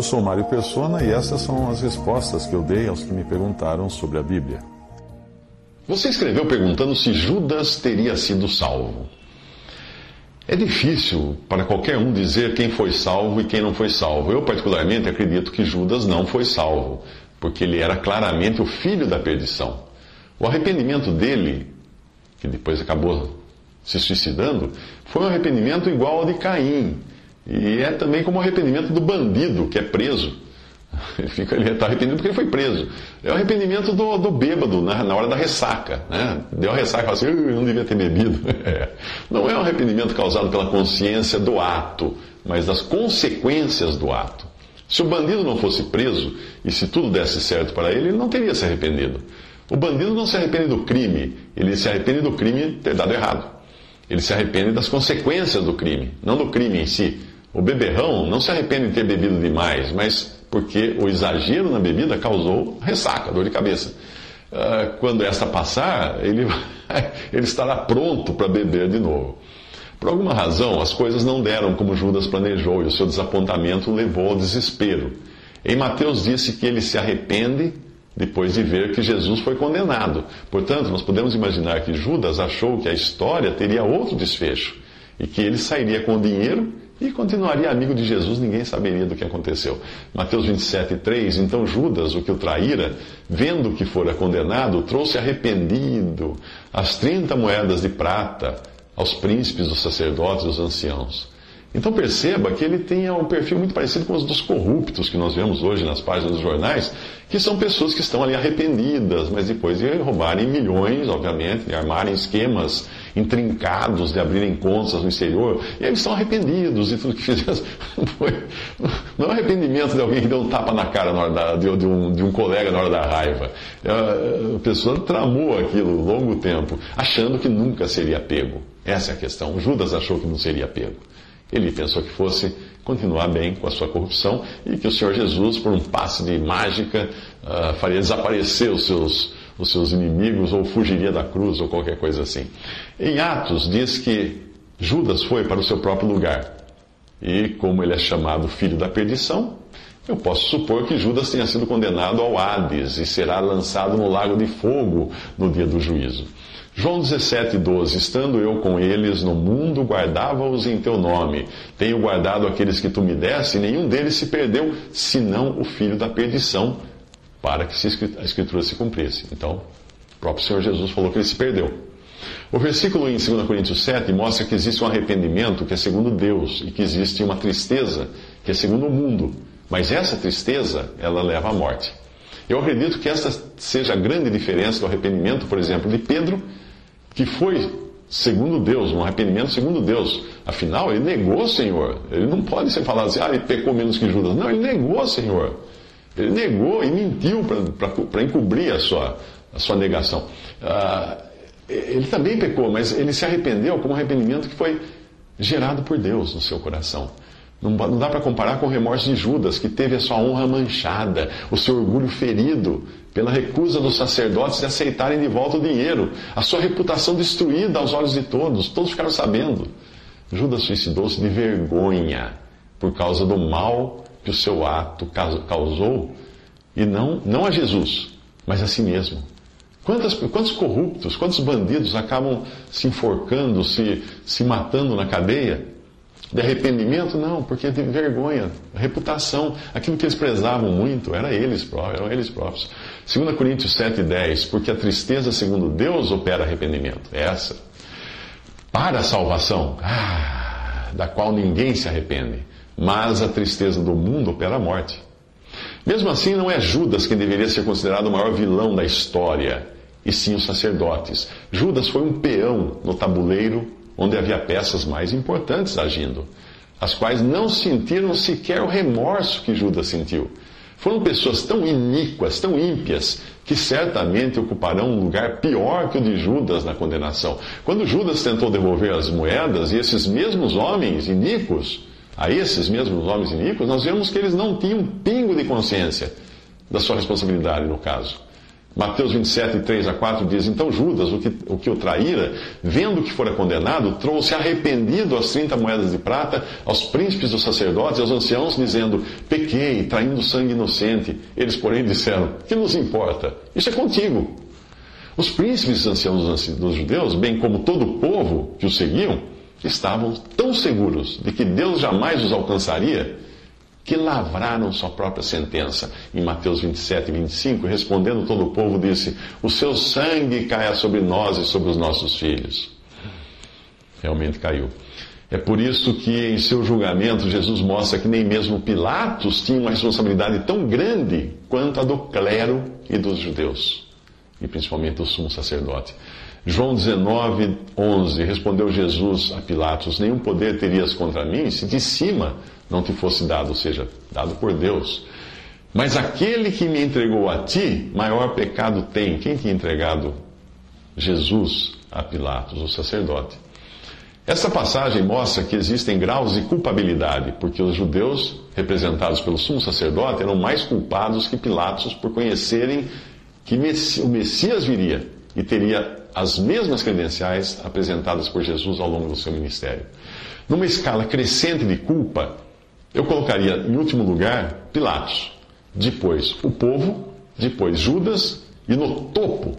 Eu sou Mário Persona e essas são as respostas que eu dei aos que me perguntaram sobre a Bíblia. Você escreveu perguntando se Judas teria sido salvo. É difícil para qualquer um dizer quem foi salvo e quem não foi salvo. Eu, particularmente, acredito que Judas não foi salvo, porque ele era claramente o filho da perdição. O arrependimento dele, que depois acabou se suicidando, foi um arrependimento igual ao de Caim. E é também como o arrependimento do bandido que é preso. Ele fica ele está arrependido porque ele foi preso. É o arrependimento do, do bêbado na, na hora da ressaca. Né? Deu a ressaca e fala assim, eu não devia ter bebido. É. Não é um arrependimento causado pela consciência do ato, mas das consequências do ato. Se o bandido não fosse preso e se tudo desse certo para ele, ele não teria se arrependido. O bandido não se arrepende do crime, ele se arrepende do crime ter dado errado. Ele se arrepende das consequências do crime, não do crime em si. O beberrão não se arrepende de ter bebido demais, mas porque o exagero na bebida causou ressaca, dor de cabeça. Uh, quando esta passar, ele, ele estará pronto para beber de novo. Por alguma razão, as coisas não deram como Judas planejou e o seu desapontamento levou ao desespero. Em Mateus disse que ele se arrepende depois de ver que Jesus foi condenado. Portanto, nós podemos imaginar que Judas achou que a história teria outro desfecho e que ele sairia com o dinheiro e continuaria amigo de Jesus, ninguém saberia do que aconteceu. Mateus 27, 3. Então Judas, o que o traíra, vendo que fora condenado, trouxe arrependido as 30 moedas de prata aos príncipes, os sacerdotes e os anciãos. Então perceba que ele tem um perfil muito parecido com os dos corruptos que nós vemos hoje nas páginas dos jornais, que são pessoas que estão ali arrependidas, mas depois de roubarem milhões, obviamente, de armarem esquemas intrincados, de abrirem contas no exterior, e eles estão arrependidos e tudo que fizeram. Não é arrependimento de alguém que deu um tapa na cara na da, de, um, de, um, colega na hora da raiva. A pessoa tramou aquilo longo tempo, achando que nunca seria pego. Essa é a questão. Judas achou que não seria pego. Ele pensou que fosse continuar bem com a sua corrupção e que o Senhor Jesus, por um passe de mágica, uh, faria desaparecer os seus, os seus inimigos ou fugiria da cruz ou qualquer coisa assim. Em Atos diz que Judas foi para o seu próprio lugar. E como ele é chamado filho da perdição, eu posso supor que Judas tenha sido condenado ao Hades e será lançado no lago de fogo no dia do juízo. João 17, 12. Estando eu com eles no mundo, guardava-os em teu nome. Tenho guardado aqueles que tu me deste, e nenhum deles se perdeu, senão o filho da perdição, para que a escritura se cumprisse. Então, o próprio Senhor Jesus falou que ele se perdeu. O versículo em 2 Coríntios 7 mostra que existe um arrependimento que é segundo Deus e que existe uma tristeza que é segundo o mundo. Mas essa tristeza, ela leva à morte. Eu acredito que essa seja a grande diferença do arrependimento, por exemplo, de Pedro que foi segundo Deus, um arrependimento segundo Deus. Afinal, ele negou o Senhor. Ele não pode ser falado assim, ah, ele pecou menos que Judas. Não, ele negou o Senhor. Ele negou e mentiu para encobrir a sua, a sua negação. Ah, ele também pecou, mas ele se arrependeu com um arrependimento que foi gerado por Deus no seu coração. Não, dá para comparar com o remorso de Judas, que teve a sua honra manchada, o seu orgulho ferido pela recusa dos sacerdotes de aceitarem de volta o dinheiro, a sua reputação destruída aos olhos de todos, todos ficaram sabendo. Judas suicidou-se de vergonha por causa do mal que o seu ato causou, e não, não a Jesus, mas a si mesmo. Quantas, quantos corruptos, quantos bandidos acabam se enforcando, se, se matando na cadeia? De arrependimento? Não, porque de vergonha, reputação. Aquilo que eles prezavam muito era eles próprios, eram eles próprios. 2 Coríntios 7,10, porque a tristeza, segundo Deus, opera arrependimento. É essa. Para a salvação, ah, da qual ninguém se arrepende. Mas a tristeza do mundo opera a morte. Mesmo assim, não é Judas quem deveria ser considerado o maior vilão da história, e sim os sacerdotes. Judas foi um peão no tabuleiro onde havia peças mais importantes agindo, as quais não sentiram sequer o remorso que Judas sentiu. Foram pessoas tão iníquas, tão ímpias, que certamente ocuparão um lugar pior que o de Judas na condenação. Quando Judas tentou devolver as moedas, e esses mesmos homens iníquos, a esses mesmos homens iníquos, nós vemos que eles não tinham um pingo de consciência da sua responsabilidade no caso. Mateus 27, 3 a 4 diz: Então Judas, o que, o que o traíra, vendo que fora condenado, trouxe arrependido as 30 moedas de prata aos príncipes dos sacerdotes e aos anciãos, dizendo: Pequei, traindo sangue inocente. Eles, porém, disseram: Que nos importa? Isso é contigo. Os príncipes e anciãos dos judeus, bem como todo o povo que os seguiam, estavam tão seguros de que Deus jamais os alcançaria que lavraram sua própria sentença. Em Mateus 27 e 25, respondendo todo o povo, disse: O seu sangue caia sobre nós e sobre os nossos filhos. Realmente caiu. É por isso que em seu julgamento Jesus mostra que nem mesmo Pilatos tinha uma responsabilidade tão grande quanto a do clero e dos judeus, e principalmente do sumo sacerdote. João 19, 11, respondeu Jesus a Pilatos: Nenhum poder terias contra mim se de cima não te fosse dado, ou seja, dado por Deus. Mas aquele que me entregou a ti, maior pecado tem. Quem tinha entregado Jesus a Pilatos, o sacerdote? Essa passagem mostra que existem graus de culpabilidade, porque os judeus, representados pelo sumo sacerdote, eram mais culpados que Pilatos por conhecerem que o Messias viria e teria as mesmas credenciais apresentadas por Jesus ao longo do seu ministério. Numa escala crescente de culpa, eu colocaria em último lugar Pilatos, depois o povo, depois Judas e no topo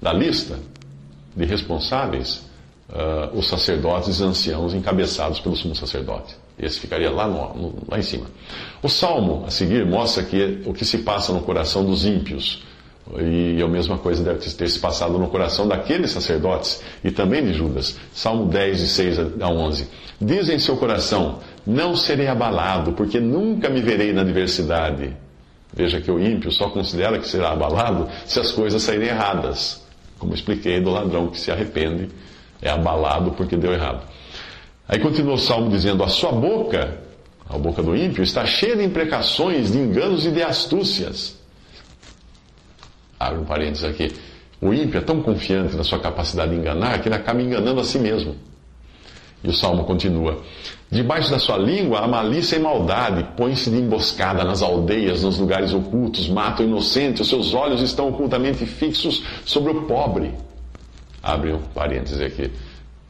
da lista de responsáveis uh, os sacerdotes anciãos encabeçados pelo sumo sacerdote. Esse ficaria lá, no, no, lá em cima. O salmo a seguir mostra que o que se passa no coração dos ímpios. E a mesma coisa deve ter se passado no coração daqueles sacerdotes e também de Judas. Salmo 10, de 6 a 11. Diz em seu coração: não serei abalado, porque nunca me verei na adversidade. Veja que o ímpio só considera que será abalado se as coisas saírem erradas. Como expliquei do ladrão que se arrepende, é abalado porque deu errado. Aí continua o salmo dizendo: A sua boca, a boca do ímpio, está cheia de imprecações, de enganos e de astúcias. Abre um parênteses aqui. O ímpio é tão confiante na sua capacidade de enganar que ele acaba enganando a si mesmo. E o salmo continua: Debaixo da sua língua há malícia e maldade, põe-se de emboscada nas aldeias, nos lugares ocultos, mata o inocente, os seus olhos estão ocultamente fixos sobre o pobre. Abre um parêntese aqui.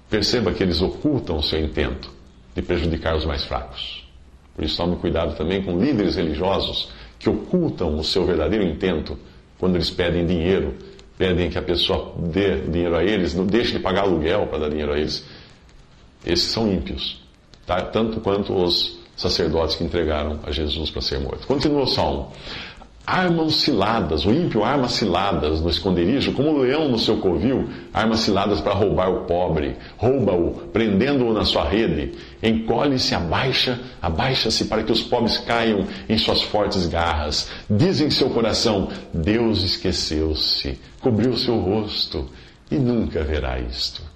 Perceba que eles ocultam o seu intento de prejudicar os mais fracos. Por isso, tome cuidado também com líderes religiosos que ocultam o seu verdadeiro intento quando eles pedem dinheiro, pedem que a pessoa dê dinheiro a eles, não deixe de pagar aluguel para dar dinheiro a eles. Esses são ímpios, tá? tanto quanto os sacerdotes que entregaram a Jesus para ser morto. Continua o salmo. Armam ciladas, o ímpio arma ciladas no esconderijo, como o leão no seu covil, arma ciladas para roubar o pobre, rouba-o, prendendo-o na sua rede, encolhe-se, abaixa, abaixa-se para que os pobres caiam em suas fortes garras. Diz em seu coração: Deus esqueceu-se, cobriu seu rosto e nunca verá isto.